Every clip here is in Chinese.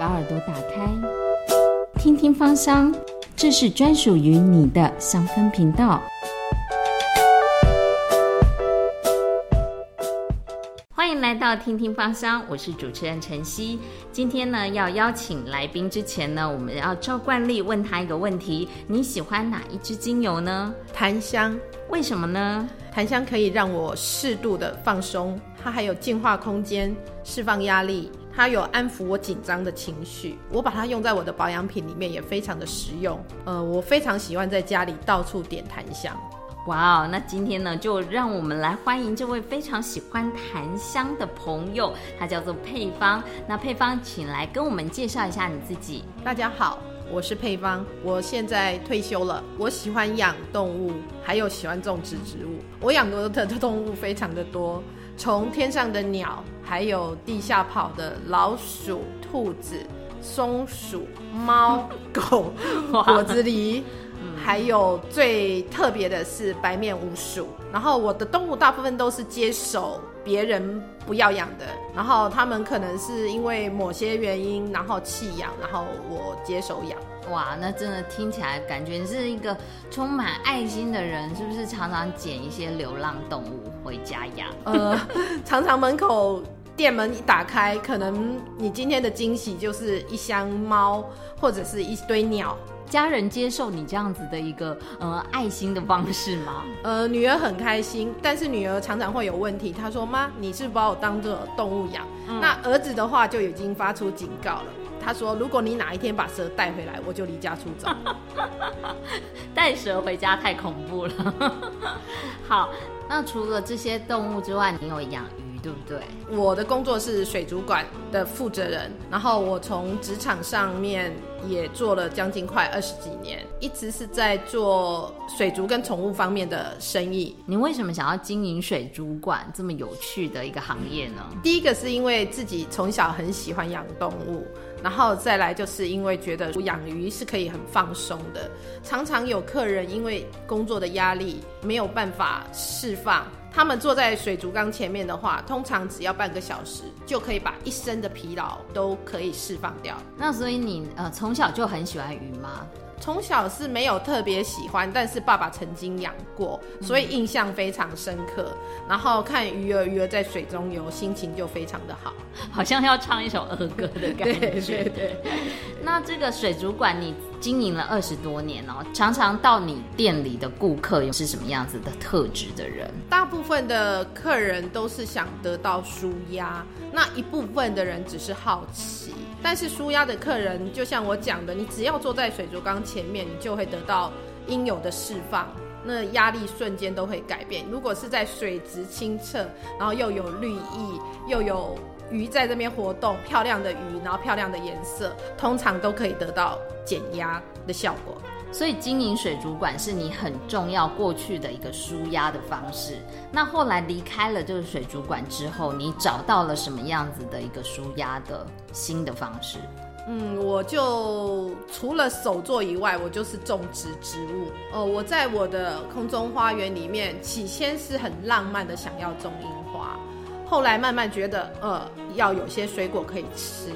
把耳朵打开，听听芳香，这是专属于你的香氛频道。欢迎来到听听芳香，我是主持人晨曦。今天呢，要邀请来宾之前呢，我们要照惯例问他一个问题：你喜欢哪一支精油呢？檀香。为什么呢？檀香可以让我适度的放松，它还有净化空间、释放压力，它有安抚我紧张的情绪。我把它用在我的保养品里面，也非常的实用。呃，我非常喜欢在家里到处点檀香。哇哦，那今天呢，就让我们来欢迎这位非常喜欢檀香的朋友，他叫做配方。那配方，请来跟我们介绍一下你自己。大家好。我是配方，我现在退休了。我喜欢养动物，还有喜欢种植植物。我养过的动物非常的多，从天上的鸟，还有地下跑的老鼠、兔子、松鼠、猫、狗、果子狸，还有最特别的是白面鼯鼠。然后我的动物大部分都是接手。别人不要养的，然后他们可能是因为某些原因，然后弃养，然后我接手养。哇，那真的听起来感觉是一个充满爱心的人，是不是？常常捡一些流浪动物回家养？呃，常常门口店门一打开，可能你今天的惊喜就是一箱猫，或者是一堆鸟。家人接受你这样子的一个呃爱心的方式吗？呃，女儿很开心，但是女儿常常会有问题。她说：“妈，你是把我当做动物养。”那儿子的话就已经发出警告了。他说：“如果你哪一天把蛇带回来，我就离家出走。”带蛇回家太恐怖了。好，那除了这些动物之外，你有养鱼？对不对？我的工作是水族馆的负责人，然后我从职场上面也做了将近快二十几年，一直是在做水族跟宠物方面的生意。你为什么想要经营水族馆这么有趣的一个行业呢？第一个是因为自己从小很喜欢养动物，然后再来就是因为觉得养鱼是可以很放松的。常常有客人因为工作的压力没有办法释放。他们坐在水族缸前面的话，通常只要半个小时就可以把一身的疲劳都可以释放掉。那所以你呃从小就很喜欢鱼吗？从小是没有特别喜欢，但是爸爸曾经养过，所以印象非常深刻。然后看鱼儿鱼儿在水中游，心情就非常的好，好像要唱一首儿歌的感觉。对对对。那这个水族馆你经营了二十多年哦，常常到你店里的顾客又是什么样子的特质的人？大部分的客人都是想得到舒压，那一部分的人只是好奇。但是舒压的客人，就像我讲的，你只要坐在水族缸前面，你就会得到应有的释放，那压力瞬间都会改变。如果是在水质清澈，然后又有绿意，又有鱼在这边活动，漂亮的鱼，然后漂亮的颜色，通常都可以得到减压的效果。所以经营水族馆是你很重要过去的一个舒压的方式。那后来离开了这个水族馆之后，你找到了什么样子的一个舒压的新的方式？嗯，我就除了手作以外，我就是种植植物。哦，我在我的空中花园里面，起先是很浪漫的想要种樱花，后来慢慢觉得，呃，要有些水果可以吃。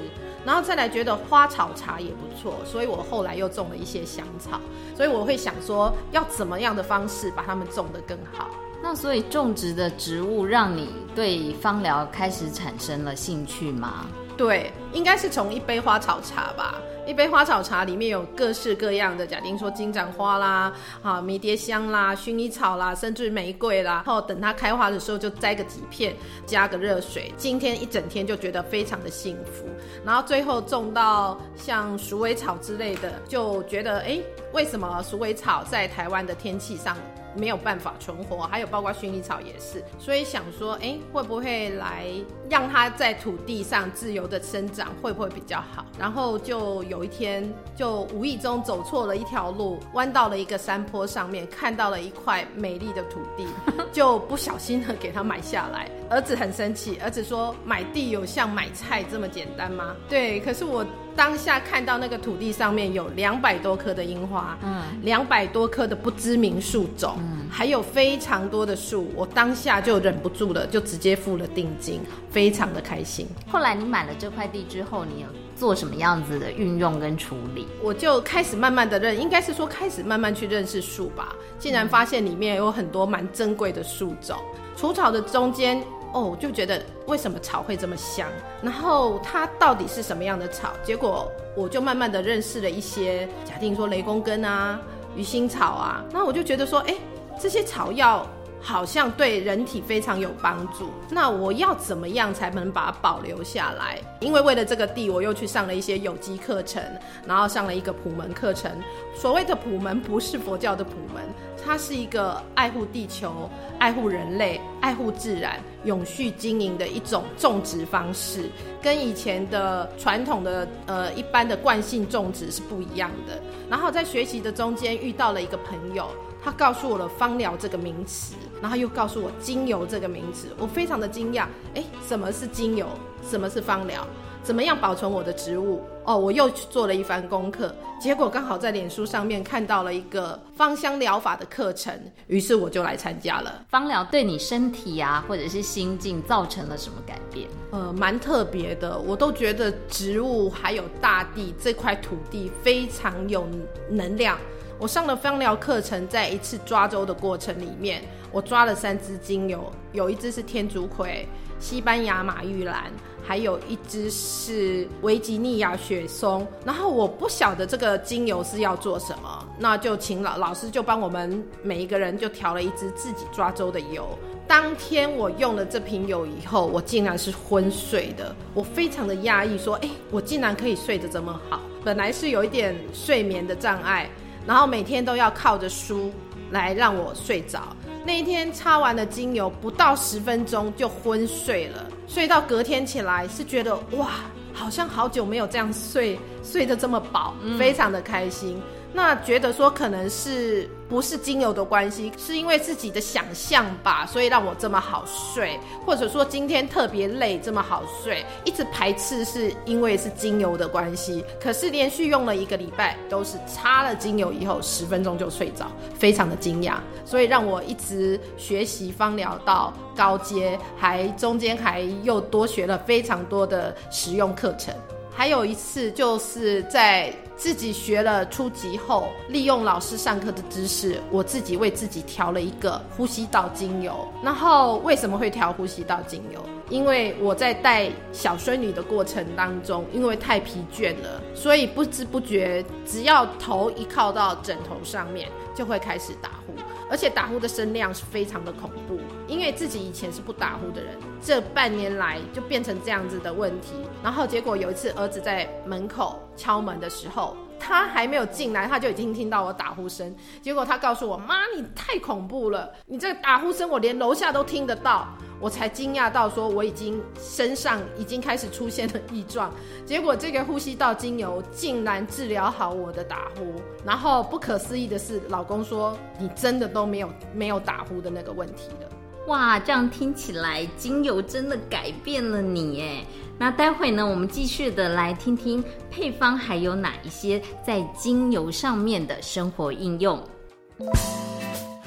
然后再来觉得花草茶也不错，所以我后来又种了一些香草，所以我会想说要怎么样的方式把它们种得更好。那所以种植的植物让你对芳疗开始产生了兴趣吗？对，应该是从一杯花草茶吧。一杯花草茶里面有各式各样的，假定说金盏花啦，啊迷迭香啦，薰衣草啦，甚至玫瑰啦。然后等它开花的时候，就摘个几片，加个热水，今天一整天就觉得非常的幸福。然后最后种到像鼠尾草之类的，就觉得哎，为什么鼠尾草在台湾的天气上？没有办法存活，还有包括薰衣草也是，所以想说，哎，会不会来让它在土地上自由的生长，会不会比较好？然后就有一天，就无意中走错了一条路，弯到了一个山坡上面，看到了一块美丽的土地，就不小心的给它买下来。儿子很生气，儿子说：“买地有像买菜这么简单吗？”对，可是我当下看到那个土地上面有两百多棵的樱花，嗯，两百多棵的不知名树种，嗯，还有非常多的树，我当下就忍不住了，就直接付了定金，非常的开心。后来你买了这块地之后，你有做什么样子的运用跟处理？我就开始慢慢的认，应该是说开始慢慢去认识树吧，竟然发现里面有很多蛮珍贵的树种，除草的中间。哦，就觉得为什么草会这么香？然后它到底是什么样的草？结果我就慢慢的认识了一些，假定说雷公根啊、鱼腥草啊，那我就觉得说，哎，这些草药好像对人体非常有帮助。那我要怎么样才能把它保留下来？因为为了这个地，我又去上了一些有机课程，然后上了一个普门课程。所谓的普门不是佛教的普门。它是一个爱护地球、爱护人类、爱护自然、永续经营的一种种植方式，跟以前的传统的呃一般的惯性种植是不一样的。然后在学习的中间遇到了一个朋友，他告诉我了芳疗这个名词，然后又告诉我精油这个名词，我非常的惊讶，哎，什么是精油？什么是芳疗？怎么样保存我的植物？哦，我又去做了一番功课，结果刚好在脸书上面看到了一个芳香疗法的课程，于是我就来参加了。芳疗对你身体啊，或者是心境造成了什么改变？呃，蛮特别的，我都觉得植物还有大地这块土地非常有能量。我上了芳疗课程，在一次抓周的过程里面，我抓了三支精油，有一支是天竺葵。西班牙马玉兰，还有一支是维吉尼亚雪松。然后我不晓得这个精油是要做什么，那就请老老师就帮我们每一个人就调了一支自己抓周的油。当天我用了这瓶油以后，我竟然是昏睡的，我非常的压抑，说，哎，我竟然可以睡得这么好。本来是有一点睡眠的障碍，然后每天都要靠着书来让我睡着。那一天擦完了精油，不到十分钟就昏睡了，睡到隔天起来是觉得哇，好像好久没有这样睡，睡得这么饱，非常的开心。那觉得说可能是不是精油的关系，是因为自己的想象吧，所以让我这么好睡，或者说今天特别累这么好睡，一直排斥是因为是精油的关系。可是连续用了一个礼拜，都是擦了精油以后十分钟就睡着，非常的惊讶，所以让我一直学习芳疗到高阶，还中间还又多学了非常多的实用课程。还有一次，就是在自己学了初级后，利用老师上课的知识，我自己为自己调了一个呼吸道精油。然后为什么会调呼吸道精油？因为我在带小孙女的过程当中，因为太疲倦了，所以不知不觉，只要头一靠到枕头上面，就会开始打呼。而且打呼的声量是非常的恐怖，因为自己以前是不打呼的人，这半年来就变成这样子的问题。然后结果有一次儿子在门口敲门的时候，他还没有进来，他就已经听到我打呼声。结果他告诉我妈：“你太恐怖了，你这个打呼声我连楼下都听得到。”我才惊讶到说我已经身上已经开始出现了异状，结果这个呼吸道精油竟然治疗好我的打呼，然后不可思议的是，老公说你真的都没有没有打呼的那个问题了。哇，这样听起来精油真的改变了你耶。那待会呢，我们继续的来听听配方还有哪一些在精油上面的生活应用。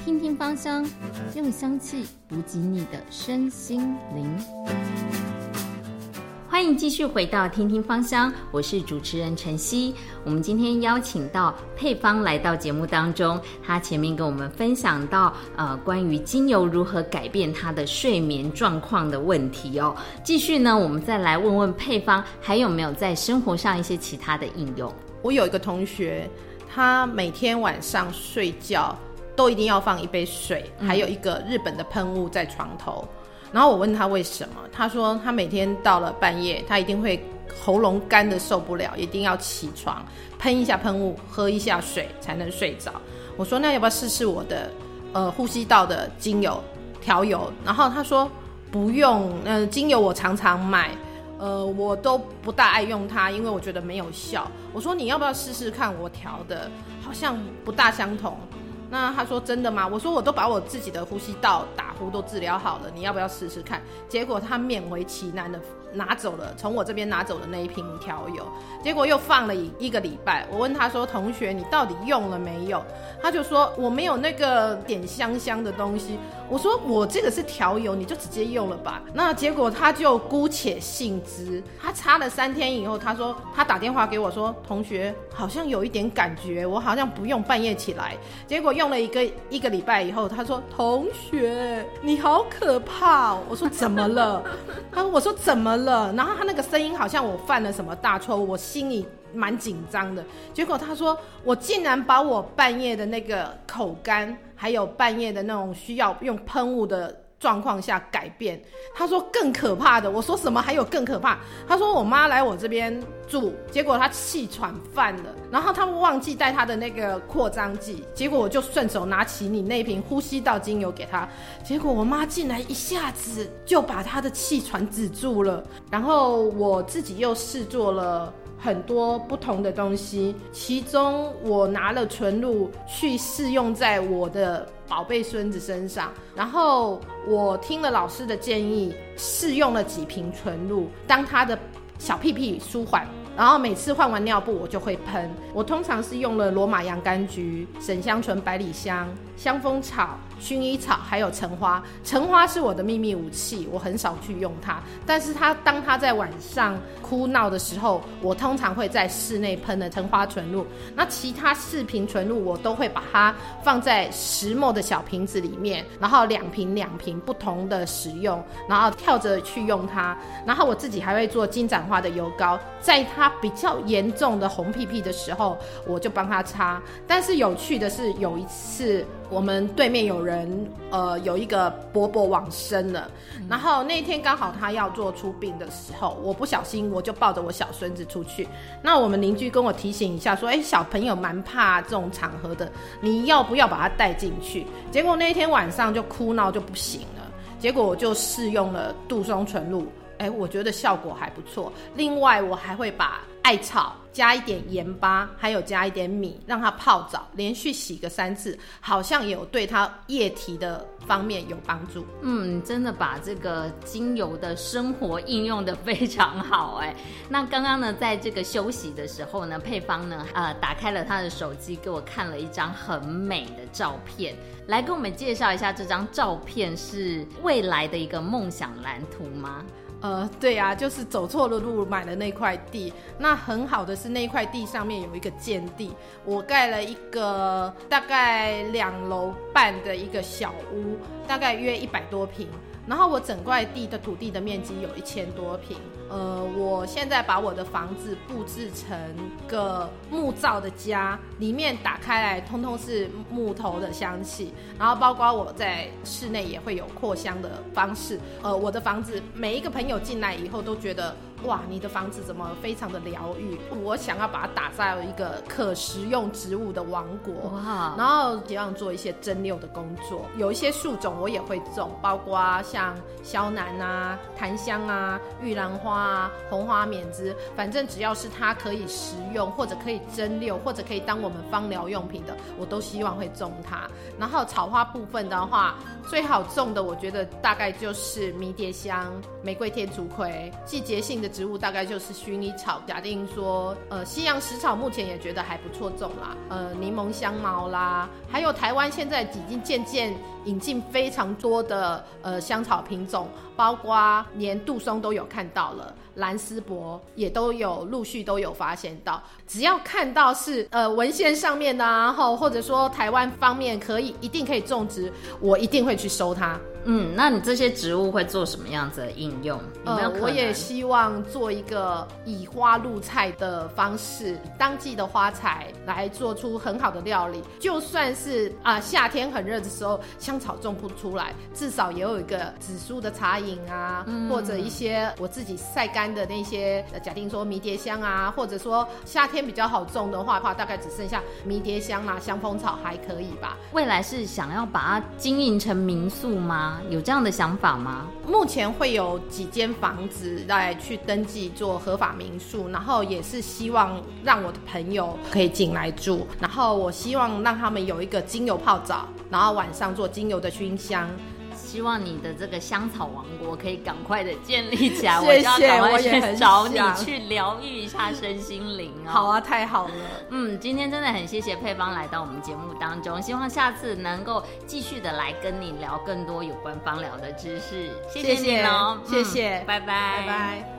听听芳香，用香气补给你的身心灵。欢迎继续回到听听芳香，我是主持人晨曦。我们今天邀请到配方来到节目当中，他前面跟我们分享到呃关于精油如何改变他的睡眠状况的问题哦。继续呢，我们再来问问配方还有没有在生活上一些其他的应用。我有一个同学，他每天晚上睡觉。都一定要放一杯水，还有一个日本的喷雾在床头。然后我问他为什么，他说他每天到了半夜，他一定会喉咙干的受不了，一定要起床喷一下喷雾，喝一下水才能睡着。我说那要不要试试我的呃呼吸道的精油调油？然后他说不用，嗯，精油我常常买，呃，我都不大爱用它，因为我觉得没有效。我说你要不要试试看我调的，好像不大相同。那他说真的吗？我说我都把我自己的呼吸道打呼都治疗好了，你要不要试试看？结果他勉为其难的拿走了，从我这边拿走的那一瓶调油，结果又放了一个礼拜。我问他说：“同学，你到底用了没有？”他就说：“我没有那个点香香的东西。”我说：“我这个是调油，你就直接用了吧。”那结果他就姑且信之。他擦了三天以后，他说他打电话给我说：“同学，好像有一点感觉，我好像不用半夜起来。”结果用了一个一个礼拜以后，他说：“同学，你好可怕。”我说：“怎么了？”他说：“我说怎么了？”然后他那个声音好像我犯了什么大错误，我心里。蛮紧张的，结果他说我竟然把我半夜的那个口干，还有半夜的那种需要用喷雾的状况下改变。他说更可怕的，我说什么还有更可怕？他说我妈来我这边住，结果她气喘犯了，然后他们忘记带她的那个扩张剂，结果我就顺手拿起你那瓶呼吸道精油给她，结果我妈进来一下子就把她的气喘止住了，然后我自己又试做了。很多不同的东西，其中我拿了纯露去试用在我的宝贝孙子身上，然后我听了老师的建议，试用了几瓶纯露，当他的小屁屁舒缓。然后每次换完尿布，我就会喷。我通常是用了罗马洋甘菊、沈香醇、百里香、香蜂草、薰衣草，还有橙花。橙花是我的秘密武器，我很少去用它。但是它当它在晚上哭闹的时候，我通常会在室内喷的橙花纯露。那其他四瓶纯露，我都会把它放在石墨的小瓶子里面，然后两瓶两瓶不同的使用，然后跳着去用它。然后我自己还会做金盏花的油膏，在它。比较严重的红屁屁的时候，我就帮他擦。但是有趣的是，有一次我们对面有人，呃，有一个伯伯往生了，然后那天刚好他要做出殡的时候，我不小心我就抱着我小孙子出去。那我们邻居跟我提醒一下，说：“哎，小朋友蛮怕这种场合的，你要不要把他带进去？”结果那天晚上就哭闹就不行了。结果我就试用了杜松纯露。哎，我觉得效果还不错。另外，我还会把艾草加一点盐巴，还有加一点米，让它泡澡，连续洗个三次，好像有对它液体的方面有帮助。嗯，真的把这个精油的生活应用的非常好。哎，那刚刚呢，在这个休息的时候呢，配方呢，呃，打开了他的手机，给我看了一张很美的照片，来跟我们介绍一下这张照片是未来的一个梦想蓝图吗？呃，对呀，就是走错了路买了那块地。那很好的是那块地上面有一个建地，我盖了一个大概两楼半的一个小屋，大概约一百多平。然后我整块地的土地的面积有一千多平。呃，我现在把我的房子布置成个木造的家，里面打开来通通是木头的香气，然后包括我在室内也会有扩香的方式。呃，我的房子每一个朋友进来以后都觉得。哇，你的房子怎么非常的疗愈？我想要把它打造一个可食用植物的王国。哇，然后希望做一些蒸馏的工作，有一些树种我也会种，包括像萧楠啊、檀香啊、玉兰花啊、红花缅枝，反正只要是它可以食用，或者可以蒸馏，或者可以当我们芳疗用品的，我都希望会种它。然后草花部分的话，最好种的，我觉得大概就是迷迭香、玫瑰天竺葵，季节性的。植物大概就是薰衣草，假定说，呃，西洋石草目前也觉得还不错种啦，呃，柠檬香茅啦，还有台湾现在已经渐渐引进非常多的呃香草品种，包括连杜松都有看到了。蓝丝柏也都有陆续都有发现到，只要看到是呃文献上面的，然后或者说台湾方面可以一定可以种植，我一定会去收它。嗯，那你这些植物会做什么样子的应用？呃，我也希望做一个以花入菜的方式，当季的花材来做出很好的料理。就算是啊夏天很热的时候，香草种不出来，至少也有一个紫苏的茶饮啊，或者一些我自己晒干。的那些，假定说迷迭香啊，或者说夏天比较好种的话，话大概只剩下迷迭香啊、香蜂草还可以吧。未来是想要把它经营成民宿吗？有这样的想法吗？目前会有几间房子来去登记做合法民宿，然后也是希望让我的朋友可以进来住，然后我希望让他们有一个精油泡澡，然后晚上做精油的熏香。希望你的这个香草王国可以赶快的建立起来，谢 谢我就要赶快去找你去疗愈一下身心灵哦。好啊，太好了。嗯，今天真的很谢谢配方来到我们节目当中，希望下次能够继续的来跟你聊更多有关芳疗的知识。谢谢你哦，谢谢嗯拜拜，拜拜。